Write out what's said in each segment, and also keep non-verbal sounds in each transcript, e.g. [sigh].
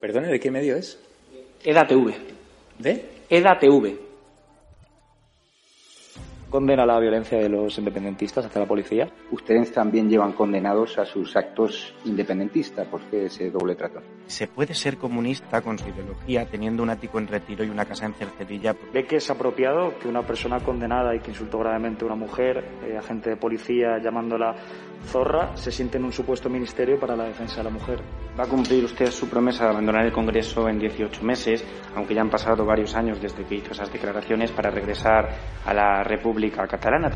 Perdone, ¿de qué medio es? EDATV. ¿De? EDATV. condena la violencia de los independentistas hacia la policía. Ustedes también llevan condenados a sus actos independentistas. ¿Por qué ese doble trato? ¿Se puede ser comunista con su ideología teniendo un ático en retiro y una casa en Cercedilla? ¿Ve que es apropiado que una persona condenada y que insultó gravemente a una mujer, eh, agente de policía llamándola zorra, se siente en un supuesto ministerio para la defensa de la mujer? ¿Va a cumplir usted su promesa de abandonar el Congreso en 18 meses, aunque ya han pasado varios años desde que hizo esas declaraciones, para regresar a la República Catalana?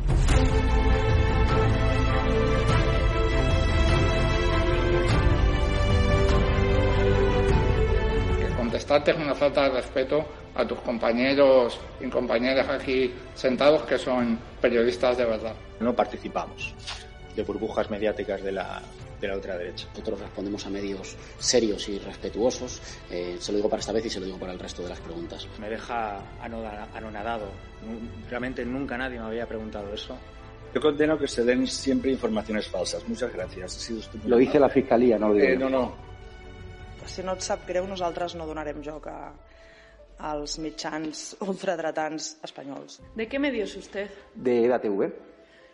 Contestarte es una falta de respeto a tus compañeros y compañeras aquí sentados que son periodistas de verdad. No participamos de burbujas mediáticas de la, de la ultraderecha. Nosotros respondemos a medios serios y respetuosos. Eh, se lo digo para esta vez y se lo digo para el resto de las preguntas. Me deja anonadado. Realmente nunca nadie me había preguntado eso. Yo condeno que se den siempre informaciones falsas. Muchas gracias. Ha sido lo dice la Fiscalía, no lo digo. Eh, no, no. Si no et sap greu, nosaltres no donarem joc a, als mitjans ultradretans espanyols. ¿De qué medio es usted? De EDATV.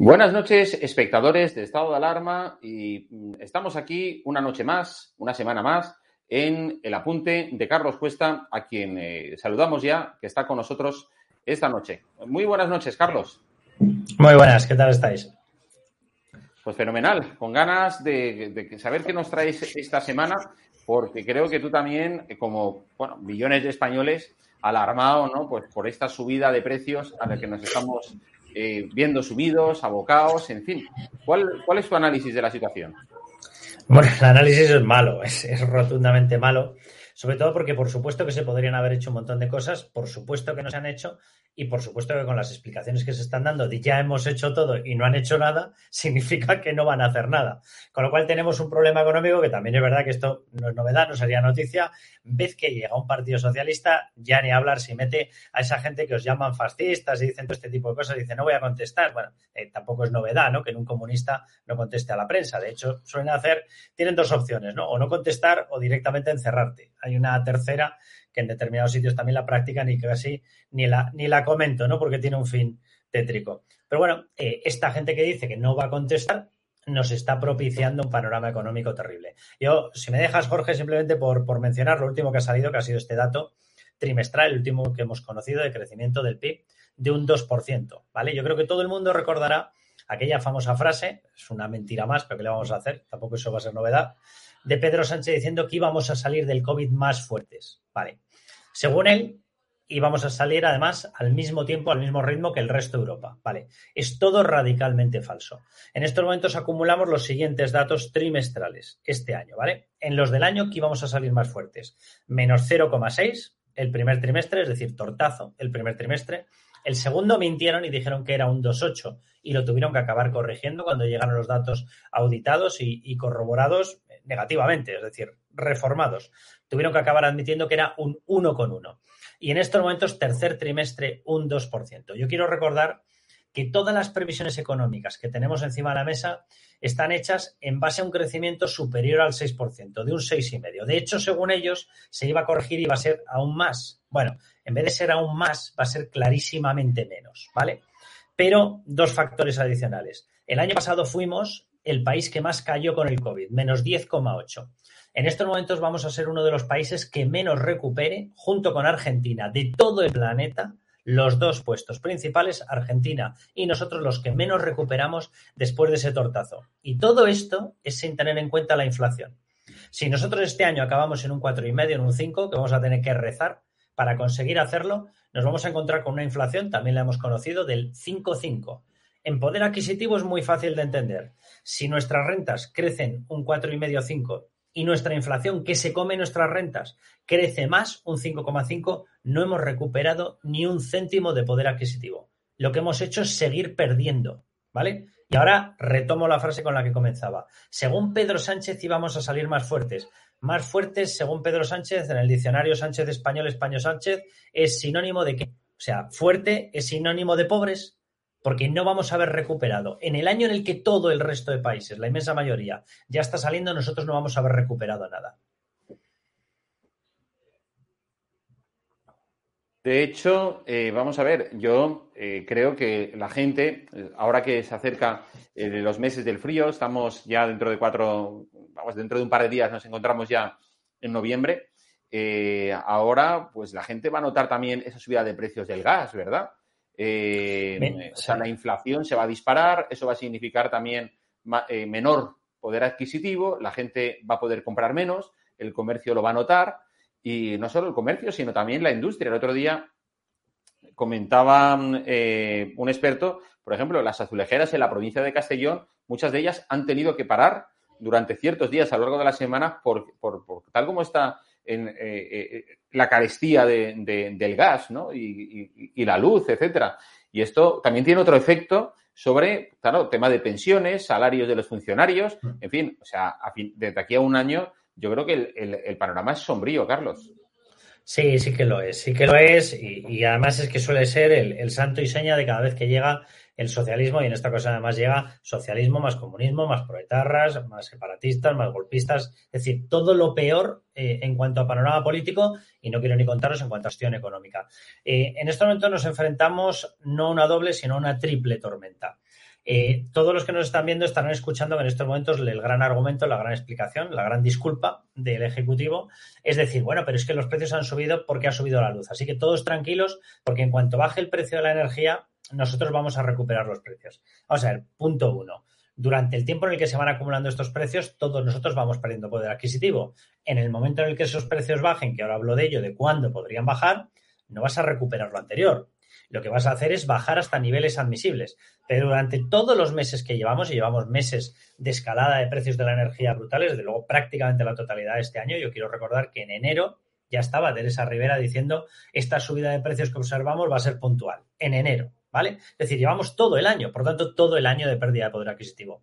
Buenas noches, espectadores de Estado de Alarma, y mm, estamos aquí una noche más, una semana más, en el apunte de Carlos Cuesta, a quien eh, saludamos ya, que está con nosotros esta noche. Muy buenas noches, Carlos. Muy buenas, ¿qué tal estáis? Pues fenomenal, con ganas de, de saber qué nos traéis esta semana, porque creo que tú también, como bueno, millones de españoles, alarmado ¿no? pues por esta subida de precios a la que nos estamos eh, viendo subidos, abocados, en fin. ¿Cuál, ¿Cuál es tu análisis de la situación? Bueno, el análisis es malo, es, es, rotundamente malo, sobre todo porque por supuesto que se podrían haber hecho un montón de cosas, por supuesto que no se han hecho y por supuesto que con las explicaciones que se están dando de ya hemos hecho todo y no han hecho nada, [laughs] significa que no van a hacer nada. Con lo cual tenemos un problema económico que también es verdad que esto no es novedad, no sería noticia. Vez que llega un partido socialista, ya ni hablar si mete a esa gente que os llaman fascistas y dicen todo este tipo de cosas, dice no voy a contestar. Bueno, eh, tampoco es novedad, ¿no? Que un comunista no conteste a la prensa. De hecho, suelen hacer, tienen dos opciones, ¿no? O no contestar o directamente encerrarte. Hay una tercera que en determinados sitios también la practican y casi ni la, ni la comento, ¿no? Porque tiene un fin tétrico. Pero bueno, eh, esta gente que dice que no va a contestar nos está propiciando un panorama económico terrible. Yo, si me dejas, Jorge, simplemente por, por mencionar lo último que ha salido, que ha sido este dato trimestral, el último que hemos conocido de crecimiento del PIB, de un 2%, ¿vale? Yo creo que todo el mundo recordará aquella famosa frase, es una mentira más, pero ¿qué le vamos a hacer? Tampoco eso va a ser novedad, de Pedro Sánchez diciendo que íbamos a salir del COVID más fuertes. Vale. Según él, íbamos a salir además al mismo tiempo, al mismo ritmo que el resto de Europa. Vale. Es todo radicalmente falso. En estos momentos acumulamos los siguientes datos trimestrales este año, ¿vale? En los del año que íbamos a salir más fuertes. Menos 0,6 el primer trimestre, es decir, tortazo el primer trimestre. El segundo mintieron y dijeron que era un 2,8 y lo tuvieron que acabar corrigiendo cuando llegaron los datos auditados y, y, corroborados negativamente, es decir, reformados. Tuvieron que acabar admitiendo que era un 1,1. Y en estos momentos, tercer trimestre, un 2%. Yo quiero recordar que todas las previsiones económicas que tenemos encima de la mesa están hechas en base a un crecimiento superior al 6%, de un 6,5%. De hecho, según ellos, se iba a corregir y va a ser aún más. Bueno, en vez de ser aún más, va a ser clarísimamente menos, ¿vale? Pero dos factores adicionales. El año pasado fuimos el país que más cayó con el COVID, menos 10,8. En estos momentos vamos a ser uno de los países que menos recupere, junto con Argentina, de todo el planeta, los dos puestos principales, Argentina y nosotros los que menos recuperamos después de ese tortazo. Y todo esto es sin tener en cuenta la inflación. Si nosotros este año acabamos en un 4,5, en un 5, que vamos a tener que rezar para conseguir hacerlo, nos vamos a encontrar con una inflación, también la hemos conocido, del 5,5. En poder adquisitivo es muy fácil de entender. Si nuestras rentas crecen un 4,5-5 y nuestra inflación, que se come nuestras rentas, crece más, un 5,5, no hemos recuperado ni un céntimo de poder adquisitivo. Lo que hemos hecho es seguir perdiendo, ¿vale? Y ahora retomo la frase con la que comenzaba. Según Pedro Sánchez íbamos a salir más fuertes. Más fuertes, según Pedro Sánchez, en el diccionario Sánchez Español, Español Sánchez, es sinónimo de qué? O sea, fuerte es sinónimo de pobres, porque no vamos a haber recuperado. En el año en el que todo el resto de países, la inmensa mayoría, ya está saliendo, nosotros no vamos a haber recuperado nada. De hecho, eh, vamos a ver, yo eh, creo que la gente, eh, ahora que se acerca de los meses del frío, estamos ya dentro de cuatro, vamos, dentro de un par de días nos encontramos ya en noviembre, ahora pues la gente va a notar también esa subida de precios del gas, ¿verdad? O sea, la inflación se va a disparar, eso va a significar también menor poder adquisitivo, la gente va a poder comprar menos, el comercio lo va a notar y no solo el comercio, sino también la industria. El otro día comentaba eh, un experto, por ejemplo, las azulejeras en la provincia de Castellón, muchas de ellas han tenido que parar durante ciertos días a lo largo de la semana por, tal como está en, eh, eh, la carestía del gas ¿no? y, la luz, etcétera. Y esto también tiene otro efecto sobre, claro, tema de pensiones, salarios de los funcionarios, mm. en fin, o sea, desde aquí a un año yo creo que el, panorama es sombrío, Carlos. Sí, sí que lo es, sí que lo es, y, además es que suele ser el, santo y seña de cada vez que llega el socialismo, y en esta cosa además llega socialismo más comunismo, más proetarras, más separatistas, más golpistas, es decir, todo lo peor eh, en cuanto a panorama político, y no quiero ni contaros en cuanto a cuestión económica. Eh, en este momento nos enfrentamos no a una doble, sino a una triple tormenta. Eh, todos los que nos están viendo estarán escuchando en estos momentos el gran argumento, la gran explicación, la gran disculpa del Ejecutivo. Es decir, bueno, pero es que los precios han subido porque ha subido la luz. Así que todos tranquilos, porque en cuanto baje el precio de la energía, nosotros vamos a recuperar los precios. Vamos a ver, punto uno. Durante el tiempo en el que se van acumulando estos precios, todos nosotros vamos perdiendo poder adquisitivo. En el momento en el que esos precios bajen, que ahora hablo de ello, de cuándo podrían bajar, no vas a recuperar lo anterior lo que vas a hacer es bajar hasta niveles admisibles. Pero durante todos los meses que llevamos, y llevamos meses de escalada de precios de la energía brutales, desde luego prácticamente la totalidad de este año, yo quiero recordar que en enero ya estaba Teresa Rivera diciendo esta subida de precios que observamos va a ser puntual, en enero, ¿vale? Es decir, llevamos todo el año, por tanto, todo el año de pérdida de poder adquisitivo.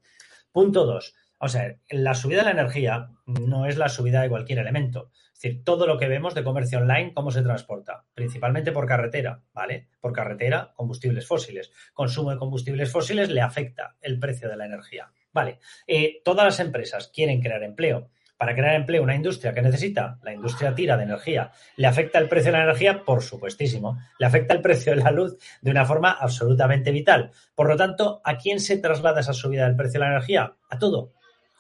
Punto dos. O sea, la subida de la energía no es la subida de cualquier elemento. Es decir, todo lo que vemos de comercio online, ¿cómo se transporta? Principalmente por carretera, ¿vale? Por carretera, combustibles fósiles. Consumo de combustibles fósiles le afecta el precio de la energía. Vale, eh, todas las empresas quieren crear empleo. Para crear empleo, una industria que necesita, la industria tira de energía, ¿le afecta el precio de la energía? Por supuestísimo. ¿Le afecta el precio de la luz? De una forma absolutamente vital. Por lo tanto, ¿a quién se traslada esa subida del precio de la energía? A todo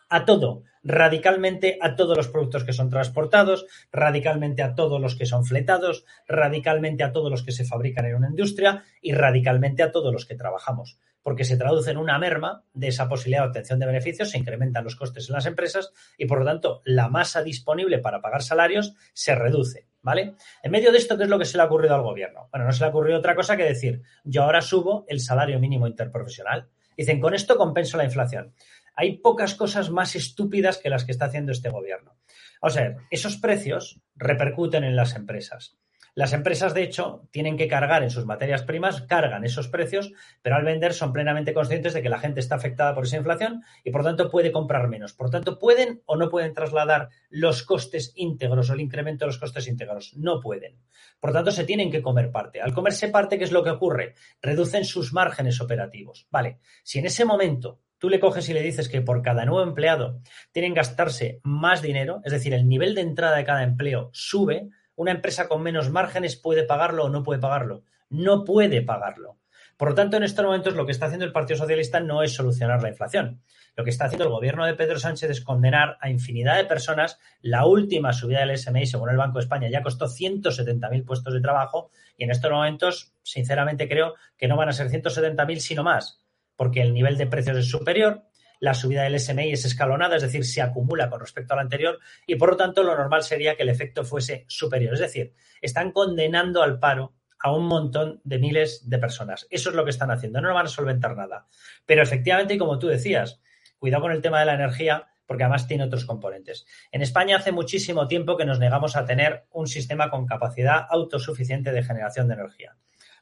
a todo, radicalmente a todos los productos que son transportados, radicalmente a todos los que son fletados, radicalmente a todos los que se fabrican en una industria y radicalmente a todos los que trabajamos, porque se traduce en una merma de esa posibilidad de obtención de beneficios, se incrementan los costes en las empresas y por lo tanto la masa disponible para pagar salarios se reduce. ¿Vale? En medio de esto, ¿qué es lo que se le ha ocurrido al gobierno? Bueno, no se le ha ocurrido otra cosa que decir, yo ahora subo el salario mínimo interprofesional. Dicen, con esto compenso la inflación. Hay pocas cosas más estúpidas que las que está haciendo este gobierno. O sea, esos precios repercuten en las empresas. Las empresas, de hecho, tienen que cargar en sus materias primas, cargan esos precios, pero al vender son plenamente conscientes de que la gente está afectada por esa inflación y por tanto puede comprar menos. Por tanto, ¿pueden o no pueden trasladar los costes íntegros o el incremento de los costes íntegros? No pueden. Por tanto, se tienen que comer parte. Al comerse parte, ¿qué es lo que ocurre? Reducen sus márgenes operativos. Vale, si en ese momento tú le coges y le dices que por cada nuevo empleado tienen que gastarse más dinero, es decir, el nivel de entrada de cada empleo sube, una empresa con menos márgenes puede pagarlo o no puede pagarlo. No puede pagarlo. Por lo tanto, en estos momentos lo que está haciendo el Partido Socialista no es solucionar la inflación. Lo que está haciendo el gobierno de Pedro Sánchez es condenar a infinidad de personas. La última subida del SMI, según el Banco de España, ya costó 170.000 puestos de trabajo y en estos momentos, sinceramente, creo que no van a ser 170.000, sino más, porque el nivel de precios es superior, la subida del SMI es escalonada, es decir, se acumula con respecto a la anterior y por lo tanto lo normal sería que el efecto fuese superior. Es decir, están condenando al paro a un montón de miles de personas. Eso es lo que están haciendo. No van a solventar nada. Pero efectivamente, como tú decías, cuidado con el tema de la energía, porque además tiene otros componentes. En España hace muchísimo tiempo que nos negamos a tener un sistema con capacidad autosuficiente de generación de energía.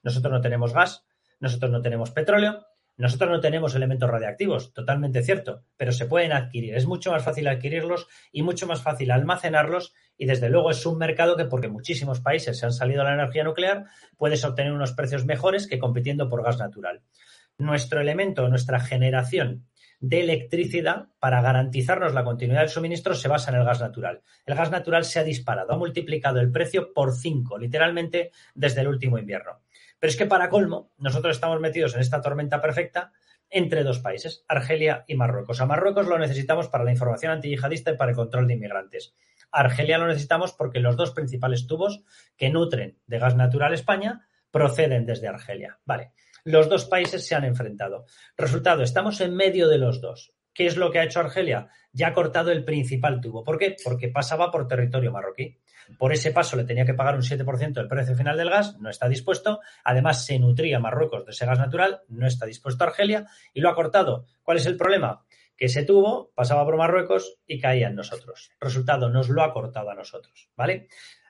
Nosotros no tenemos gas, nosotros no tenemos petróleo, nosotros no tenemos elementos radiactivos, totalmente cierto, pero se pueden adquirir. Es mucho más fácil adquirirlos y mucho más fácil almacenarlos y desde luego es un mercado que porque muchísimos países se han salido a la energía nuclear, puedes obtener unos precios mejores que compitiendo por gas natural. Nuestro elemento, nuestra generación de electricidad para garantizarnos la continuidad del suministro se basa en el gas natural. El gas natural se ha disparado, ha multiplicado el precio por cinco, literalmente desde el último invierno. Pero es que para colmo, nosotros estamos metidos en esta tormenta perfecta entre dos países, Argelia y Marruecos. A Marruecos lo necesitamos para la información antiyihadista y para el control de inmigrantes. A Argelia lo necesitamos porque los dos principales tubos que nutren de gas natural España proceden desde Argelia. Vale, los dos países se han enfrentado. Resultado, estamos en medio de los dos. ¿Qué es lo que ha hecho Argelia? Ya ha cortado el principal tubo. ¿Por qué? Porque pasaba por territorio marroquí. Por ese paso le tenía que pagar un 7% del precio final del gas, no está dispuesto. Además, se nutría Marruecos de ese gas natural, no está dispuesto Argelia y lo ha cortado. ¿Cuál es el problema? Que ese tubo pasaba por Marruecos y caía en nosotros. Resultado, nos lo ha cortado a nosotros. ¿Vale?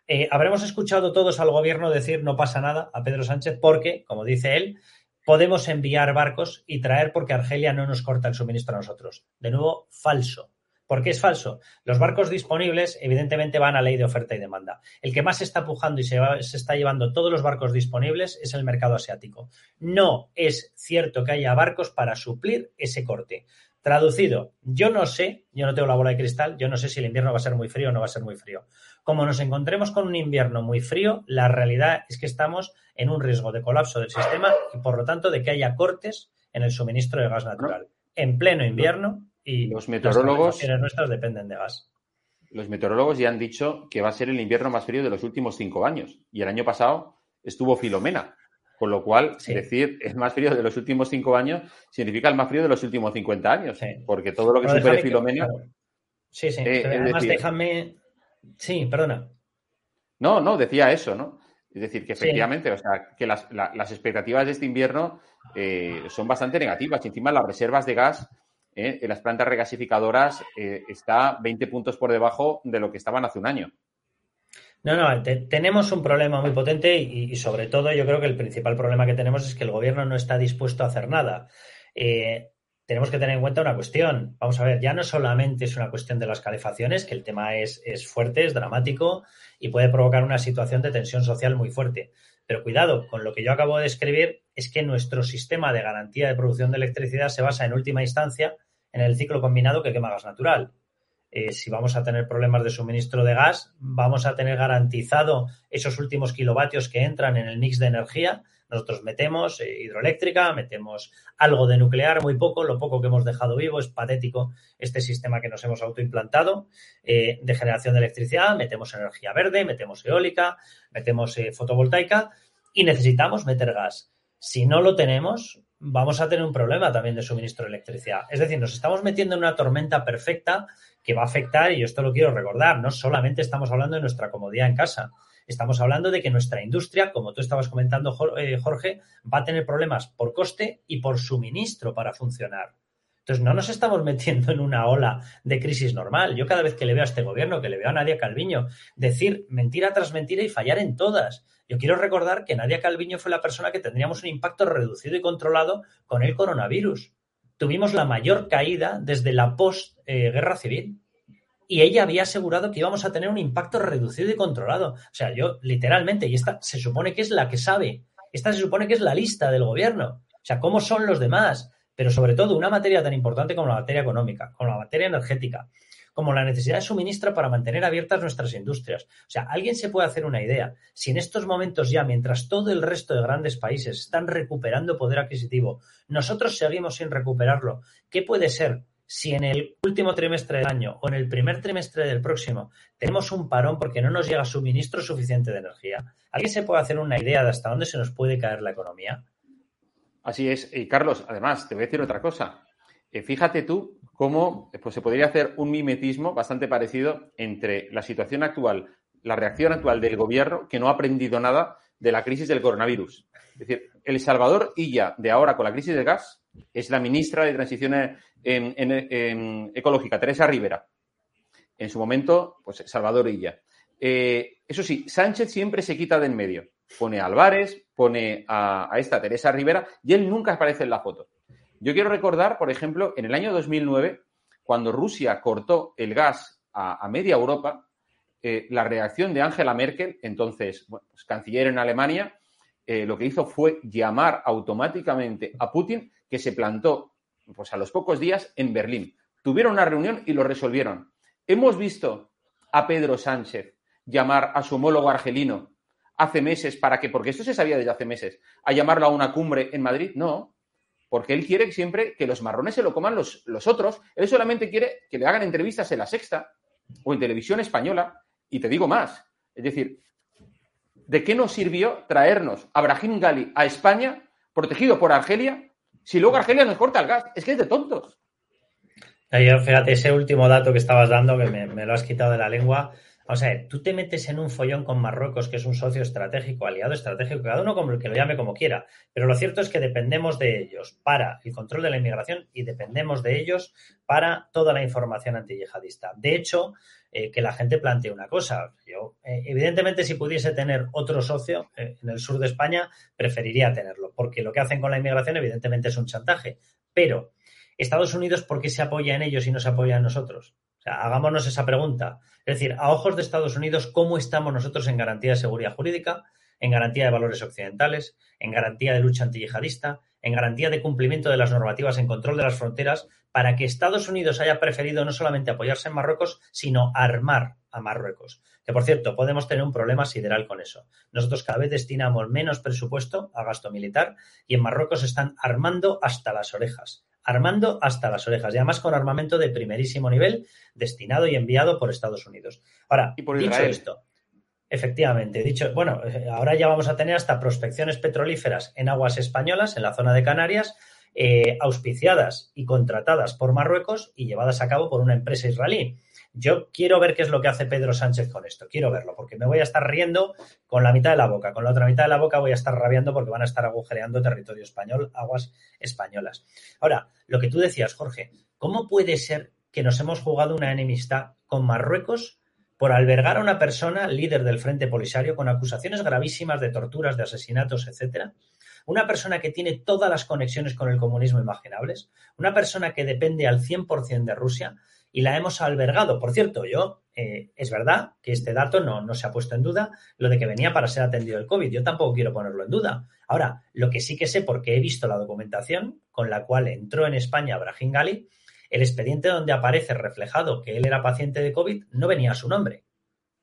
Eh, habremos escuchado todos al gobierno decir no pasa nada a Pedro Sánchez porque, como dice él, podemos enviar barcos y traer porque Argelia no nos corta el suministro a nosotros. De nuevo, falso. ¿Por qué es falso? Los barcos disponibles, evidentemente, van a ley de oferta y demanda. El que más se está pujando y se, se, está llevando todos los barcos disponibles es el mercado asiático. No es cierto que haya barcos para suplir ese corte. Traducido, yo no sé, yo no tengo la bola de cristal, yo no sé si el invierno va a ser muy frío o no va a ser muy frío. Como nos encontremos con un invierno muy frío, la realidad es que estamos en un riesgo de colapso del sistema y por lo tanto de que haya cortes en el suministro de gas natural. En pleno invierno y los meteorólogos las nuestras dependen de gas. Los meteorólogos ya han dicho que va a ser el invierno más frío de los últimos cinco años y el año pasado estuvo Filomena. Con lo cual, sí. decir es más frío de los últimos cinco años significa el más frío de los últimos 50 años. Sí. Porque todo lo que supere Filomena. Que, claro. Sí, sí. Eh, además, decir, déjame. Sí, perdona. No, no, decía eso, ¿no? Es decir, que efectivamente, sí. o sea, que las, la, las, expectativas de este invierno eh, son bastante negativas. Y encima las reservas de gas eh, en las plantas regasificadoras eh, está 20 puntos por debajo de lo que estaban hace un año. No, no, te, tenemos un problema muy potente y, y, sobre todo yo creo que el principal problema que tenemos es que el gobierno no está dispuesto a hacer nada. Eh, tenemos que tener en cuenta una cuestión. Vamos a ver, ya no solamente es una cuestión de las calefacciones, que el tema es, es fuerte, es dramático y puede provocar una situación de tensión social muy fuerte. Pero cuidado, con lo que yo acabo de describir es que nuestro sistema de garantía de producción de electricidad se basa en última instancia en el ciclo combinado que quema gas natural. Eh, si vamos a tener problemas de suministro de gas, vamos a tener garantizado esos últimos kilovatios que entran en el mix de energía. Nosotros metemos eh, hidroeléctrica, metemos algo de nuclear, muy poco, lo poco que hemos dejado vivo, es patético este sistema que nos hemos autoimplantado eh, de generación de electricidad, metemos energía verde, metemos eólica, metemos eh, fotovoltaica y necesitamos meter gas. Si no lo tenemos, vamos a tener un problema también de suministro de electricidad. Es decir, nos estamos metiendo en una tormenta perfecta que va a afectar, y esto lo quiero recordar, no solamente estamos hablando de nuestra comodidad en casa, estamos hablando de que nuestra industria, como tú estabas comentando, eh, Jorge, va a tener problemas por coste y por suministro para funcionar. Entonces, no nos estamos [laughs] metiendo en una ola de crisis normal. Yo cada vez que le veo a este gobierno, que le veo a Nadia Calviño, decir mentira tras mentira y fallar en todas. Yo quiero recordar que Nadia Calviño fue la persona que tendríamos un impacto reducido y controlado con el coronavirus tuvimos la mayor caída desde la post-guerra eh, civil. Y ella había asegurado que íbamos a tener un impacto reducido y controlado. O sea, yo literalmente, y esta se supone que es la que sabe, esta se supone que es la lista del gobierno. O sea, cómo son los demás, pero sobre todo una materia tan importante como la materia económica, como la materia energética, como la necesidad de suministro para mantener abiertas nuestras industrias. O sea, alguien se puede hacer una idea. Si en estos momentos ya, mientras todo el resto de grandes países están recuperando poder adquisitivo, nosotros seguimos sin recuperarlo, ¿qué puede ser si en el último trimestre del año o en el primer trimestre del próximo tenemos un parón porque no nos llega suministro suficiente de energía? ¿Alguien se puede hacer una idea de hasta dónde se nos puede caer la economía? Así es. Y Carlos, además, te voy a decir otra cosa. Eh, fíjate tú cómo eh, pues, se podría hacer un mimetismo bastante parecido entre la situación actual, la reacción actual del gobierno, que no ha aprendido nada de la crisis del coronavirus. Es decir, El Salvador Illa, de ahora con la crisis del gas, es la ministra de Transición en- Ecológica, Teresa Rivera. En su momento, pues Salvador Illa. Eh, eso sí, Sánchez siempre se quita de en medio. Pone a Álvarez, pone a, esta Teresa Rivera y él nunca aparece en la foto. Yo quiero recordar, por ejemplo, en el año 2009, cuando Rusia cortó el gas a, media Europa, eh, la reacción de Angela Merkel, entonces bueno, pues, canciller en Alemania, eh, lo que hizo fue llamar automáticamente a Putin, que se plantó pues, a los pocos días en Berlín. Tuvieron una reunión y lo resolvieron. Hemos visto a Pedro Sánchez llamar a su homólogo argelino hace meses para que, porque esto se sabía desde hace meses, a llamarlo a una cumbre en Madrid. No, porque él quiere siempre que los marrones se lo coman los, los otros. Él solamente quiere que le hagan entrevistas en la sexta o en televisión española. Y te digo más. Es decir, ¿de qué nos sirvió traernos a Brahim Gali a España, protegido por Argelia, si luego Argelia nos corta el gas? Es que es de tontos. Yo, fíjate, ese último dato que estabas dando, que me, me lo has quitado de la lengua. O sea, tú te metes en un follón con Marruecos, que es un socio estratégico, aliado estratégico, cada uno como que lo llame como quiera. Pero lo cierto es que dependemos de ellos para el control de la inmigración y dependemos de ellos para toda la información antiyihadista. De hecho, eh, que la gente plantee una cosa. Yo, eh, evidentemente, si pudiese tener otro socio eh, en el sur de España, preferiría tenerlo, porque lo que hacen con la inmigración, evidentemente, es un chantaje. Pero, Estados Unidos, ¿por qué se apoya en ellos y no se apoya en nosotros? Sea, hagámonos esa pregunta. Es decir, a ojos de Estados Unidos, ¿cómo estamos nosotros en garantía de seguridad jurídica, en garantía de valores occidentales, en garantía de lucha antiyihadista, en garantía de cumplimiento de las normativas en control de las fronteras, para que Estados Unidos haya preferido no solamente apoyarse en Marruecos, sino armar a Marruecos? Que, por cierto, podemos tener un problema sideral con eso. Nosotros cada vez destinamos menos presupuesto a gasto militar y en Marruecos están armando hasta las orejas armando hasta las orejas y además con armamento de primerísimo nivel destinado y enviado por Estados Unidos. Ahora, por dicho Israel. esto, efectivamente, dicho, bueno, eh, ahora ya vamos a tener hasta prospecciones petrolíferas en aguas españolas, en la zona de Canarias, eh, auspiciadas y contratadas por Marruecos y llevadas a cabo por una empresa israelí. Yo quiero ver qué es lo que hace Pedro Sánchez con esto, quiero verlo, porque me voy a estar riendo con la mitad de la boca, con la otra mitad de la boca voy a estar rabiando porque van a estar agujereando territorio español, aguas españolas. Ahora, lo que tú decías, Jorge, ¿cómo puede ser que nos hemos jugado una enemistad con Marruecos por albergar a una persona líder del Frente Polisario con acusaciones gravísimas de torturas, de asesinatos, etcétera? Una persona que tiene todas las conexiones con el comunismo imaginables, una persona que depende al 100% de Rusia, y la hemos albergado. Por cierto, yo, eh, es verdad que este dato no, no, se ha puesto en duda, lo de que venía para ser atendido el COVID. Yo tampoco quiero ponerlo en duda. Ahora, lo que sí que sé, porque he visto la documentación con la cual entró en España Brahim Gali, el expediente donde aparece reflejado que él era paciente de COVID no venía a su nombre.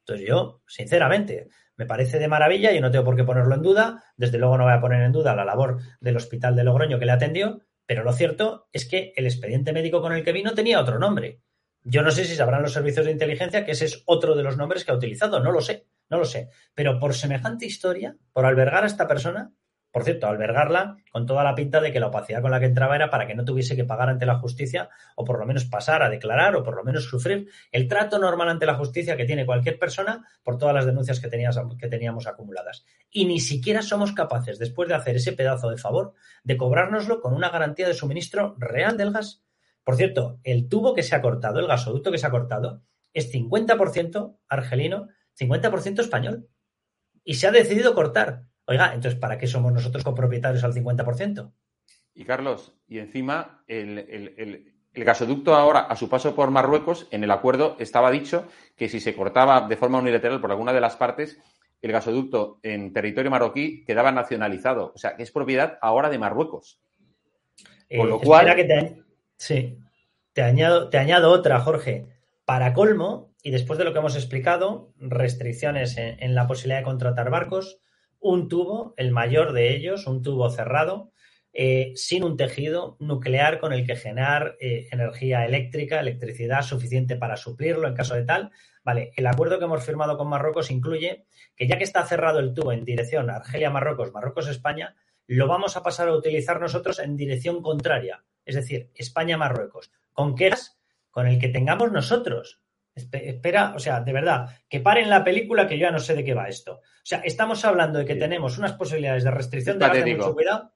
Entonces yo, sinceramente, me parece de maravilla y no tengo por qué ponerlo en duda. Desde luego no voy a poner en duda la labor del hospital de Logroño que le atendió, pero lo cierto es que el expediente médico con el que vino tenía otro nombre. Yo no sé si sabrán los servicios de inteligencia que ese es otro de los nombres que ha utilizado, no lo sé, no lo sé. Pero por semejante historia, por albergar a esta persona, por cierto, albergarla con toda la pinta de que la opacidad con la que entraba era para que no tuviese que pagar ante la justicia o por lo menos pasar a declarar o por lo menos sufrir el trato normal ante la justicia que tiene cualquier persona por todas las denuncias que, tenías, que teníamos acumuladas. Y ni siquiera somos capaces, después de hacer ese pedazo de favor, de cobrárnoslo con una garantía de suministro real del gas. Por cierto, el tubo que se ha cortado, el gasoducto que se ha cortado, es 50% argelino, 50% español. Y se ha decidido cortar. Oiga, entonces, ¿para qué somos nosotros copropietarios al 50%? Y Carlos, y encima el, el, el, el, gasoducto ahora, a su paso por Marruecos, en el acuerdo estaba dicho que si se cortaba de forma unilateral por alguna de las partes, el gasoducto en territorio marroquí quedaba nacionalizado. O sea, que es propiedad ahora de Marruecos. Con lo eh, cual. Que te, sí, te añado, te añado otra, Jorge. Para colmo, y después de lo que hemos explicado, restricciones en, la posibilidad de contratar barcos, un tubo, el mayor de ellos, un tubo cerrado, eh, sin un tejido nuclear con el que generar eh, energía eléctrica, electricidad suficiente para suplirlo en caso de tal. Vale, el acuerdo que hemos firmado con Marruecos incluye que ya que está cerrado el tubo en dirección Argelia-Marruecos, Marruecos-España, lo vamos a pasar a utilizar nosotros en dirección contraria, es decir, España-Marruecos. ¿Con qué gas? Con el que tengamos nosotros. Espera, o sea, de verdad, que paren la película que yo ya no sé de qué va esto. O sea, estamos hablando de que tenemos unas posibilidades de restricción de gas de mucho cuidado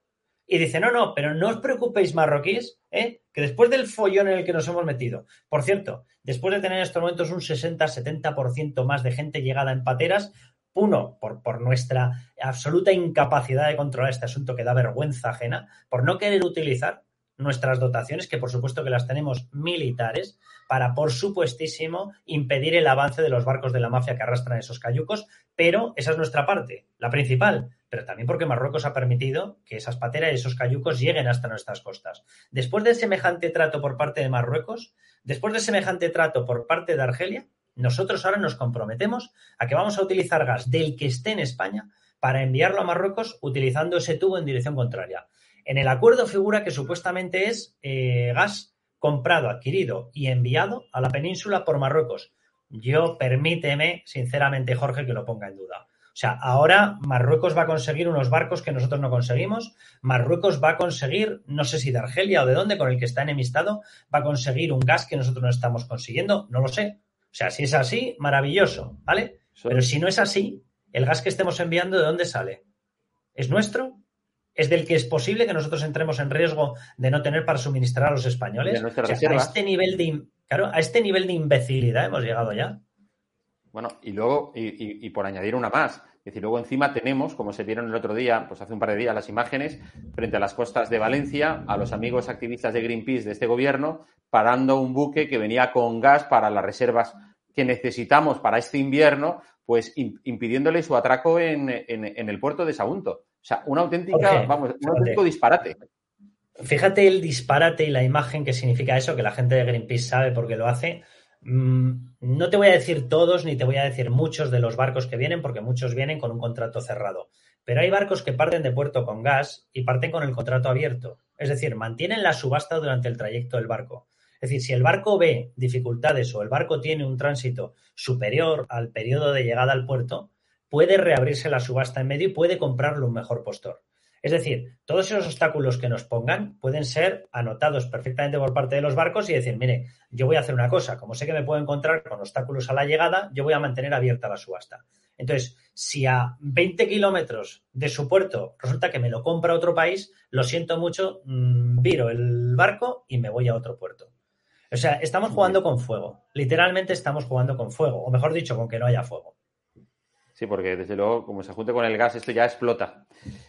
y dice, no, no, pero no os preocupéis marroquíes, ¿eh? que después del follón en el que nos hemos metido, por cierto, después de tener en estos momentos un 60-70% más de gente llegada en pateras, uno, por, por, nuestra absoluta incapacidad de controlar este asunto que da vergüenza ajena, por no querer utilizar nuestras dotaciones, que por supuesto que las tenemos militares, para, por supuestísimo, impedir el avance de los barcos de la mafia que arrastran esos cayucos, pero esa es nuestra parte, la principal, pero también porque Marruecos ha permitido que esas pateras y esos cayucos lleguen hasta nuestras costas. Después de semejante trato por parte de Marruecos, después de semejante trato por parte de Argelia, nosotros ahora nos comprometemos a que vamos a utilizar gas del que esté en España para enviarlo a Marruecos utilizando ese tubo en dirección contraria. En el acuerdo figura que supuestamente es eh, gas comprado, adquirido y enviado a la península por Marruecos. Yo permíteme, sinceramente, Jorge, que lo ponga en duda. O sea, ahora Marruecos va a conseguir unos barcos que nosotros no conseguimos. Marruecos va a conseguir, no sé si de Argelia o de dónde, con el que está enemistado, va a conseguir un gas que nosotros no estamos consiguiendo. No lo sé. O sea, si es así, maravilloso, ¿vale? Pero si no es así, el gas que estemos enviando, ¿de dónde sale? ¿Es nuestro? Es del que es posible que nosotros entremos en riesgo de no tener para suministrar a los españoles. O sea, a este nivel de claro, a este nivel de imbecilidad hemos llegado ya. Bueno, y luego, y, y, por añadir una más, es decir, luego encima tenemos, como se vieron el otro día, pues hace un par de días, las imágenes frente a las costas de Valencia, a los amigos activistas de Greenpeace de este gobierno, parando un buque que venía con gas para las reservas que necesitamos para este invierno, pues impidiéndole su atraco en, en el puerto de Sagunto. O sea, una auténtica, vamos, un auténtico disparate. Fíjate el disparate y la imagen que significa eso, que la gente de Greenpeace sabe por qué lo hace. Mm, no te voy a decir todos ni te voy a decir muchos de los barcos que vienen, porque muchos vienen con un contrato cerrado. Pero hay barcos que parten de puerto con gas y parten con el contrato abierto. Es decir, mantienen la subasta durante el trayecto del barco. Es decir, si el barco ve dificultades o el barco tiene un tránsito superior al periodo de llegada al puerto, puede reabrirse la subasta en medio y puede comprarlo un mejor postor. Es decir, todos esos obstáculos que nos pongan pueden ser anotados perfectamente por parte de los barcos y decir, mire, yo voy a hacer una cosa, como sé que me puedo encontrar con obstáculos a la llegada, yo voy a mantener abierta la subasta. Entonces, si a 20 kilómetros de su puerto resulta que me lo compra otro país, lo siento mucho, mm, viro el barco y me voy a otro puerto. O sea, estamos jugando con fuego. Literalmente estamos jugando con fuego, o mejor dicho, con que no haya fuego. Sí, porque desde luego, como se junte con el gas, esto ya explota.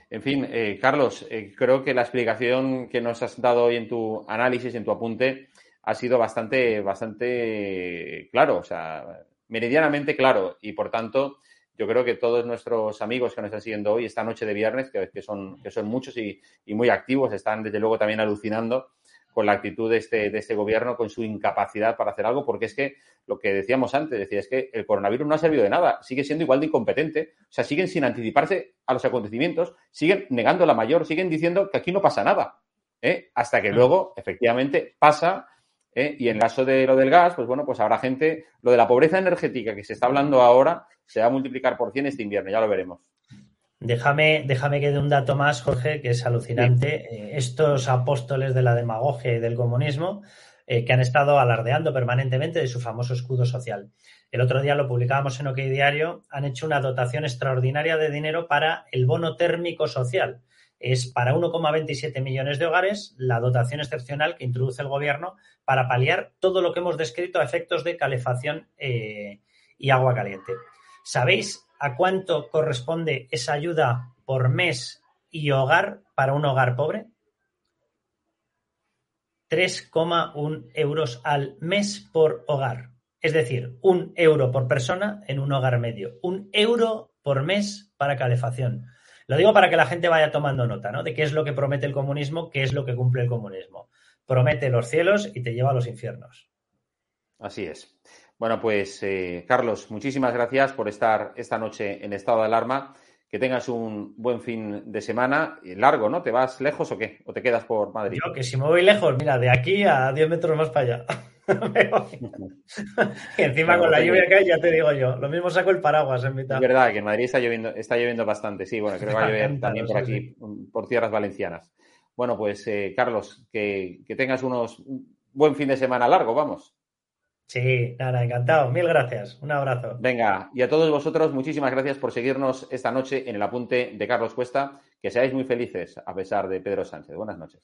En fin, eh, Carlos, eh, creo que la explicación que nos has dado hoy en tu análisis, en tu apunte, ha sido bastante, bastante claro, o sea, meridianamente claro. Y por tanto, yo creo que todos nuestros amigos que nos están siguiendo hoy, esta noche de viernes, que, son, que son muchos y muy activos, están desde luego también alucinando con la actitud de este, de este gobierno, con su incapacidad para hacer algo, porque es que lo que decíamos antes, decía, es que el coronavirus no ha servido de nada, sigue siendo igual de incompetente, o sea, siguen sin anticiparse a los acontecimientos, siguen negando la mayor, siguen diciendo que aquí no pasa nada, ¿eh? hasta que luego, efectivamente, pasa. ¿eh? Y en el caso de lo del gas, pues bueno, pues habrá gente, lo de la pobreza energética que se está hablando ahora, se va a multiplicar por 100 este invierno, ya lo veremos. Déjame, déjame que dé un dato más, Jorge, que es alucinante. Eh, estos apóstoles de la demagogia y del comunismo eh, que han estado alardeando permanentemente de su famoso escudo social. El otro día lo publicábamos en OK Diario, han hecho una dotación extraordinaria de dinero para el bono térmico social. Es para 1,27 millones de hogares la dotación excepcional que introduce el gobierno para paliar todo lo que hemos descrito a efectos de calefacción eh, y agua caliente. ¿Sabéis a cuánto corresponde esa ayuda por mes y hogar para un hogar pobre? 3,1 euros al mes por hogar. Es decir, un euro por persona en un hogar medio. Un euro por mes para calefacción. Lo digo para que la gente vaya tomando nota, ¿no? De qué es lo que promete el comunismo, qué es lo que cumple el comunismo. Promete los cielos y te lleva a los infiernos. Así es. Bueno, pues eh, Carlos, muchísimas gracias por estar esta noche en estado de alarma. Que tengas un buen fin de semana. Largo, ¿no? ¿Te vas lejos o qué? ¿O te quedas por Madrid? Yo, que si me voy lejos, mira, de aquí a 10 metros más para allá. [laughs] [laughs] y encima con la lluvia que hay, ya te digo yo. Lo mismo saco el paraguas en mitad. Es verdad que en Madrid está lloviendo, está lloviendo bastante. Sí, bueno, creo que va a llover también por aquí, por tierras valencianas. Bueno, pues eh, Carlos, que, que tengas unos buen fin de semana largo, vamos. Sí, nada, encantado. Mil gracias. Un abrazo. Venga, y a todos vosotros, muchísimas gracias por seguirnos esta noche en el apunte de Carlos Cuesta. Que seáis muy felices a pesar de Pedro Sánchez. Buenas noches.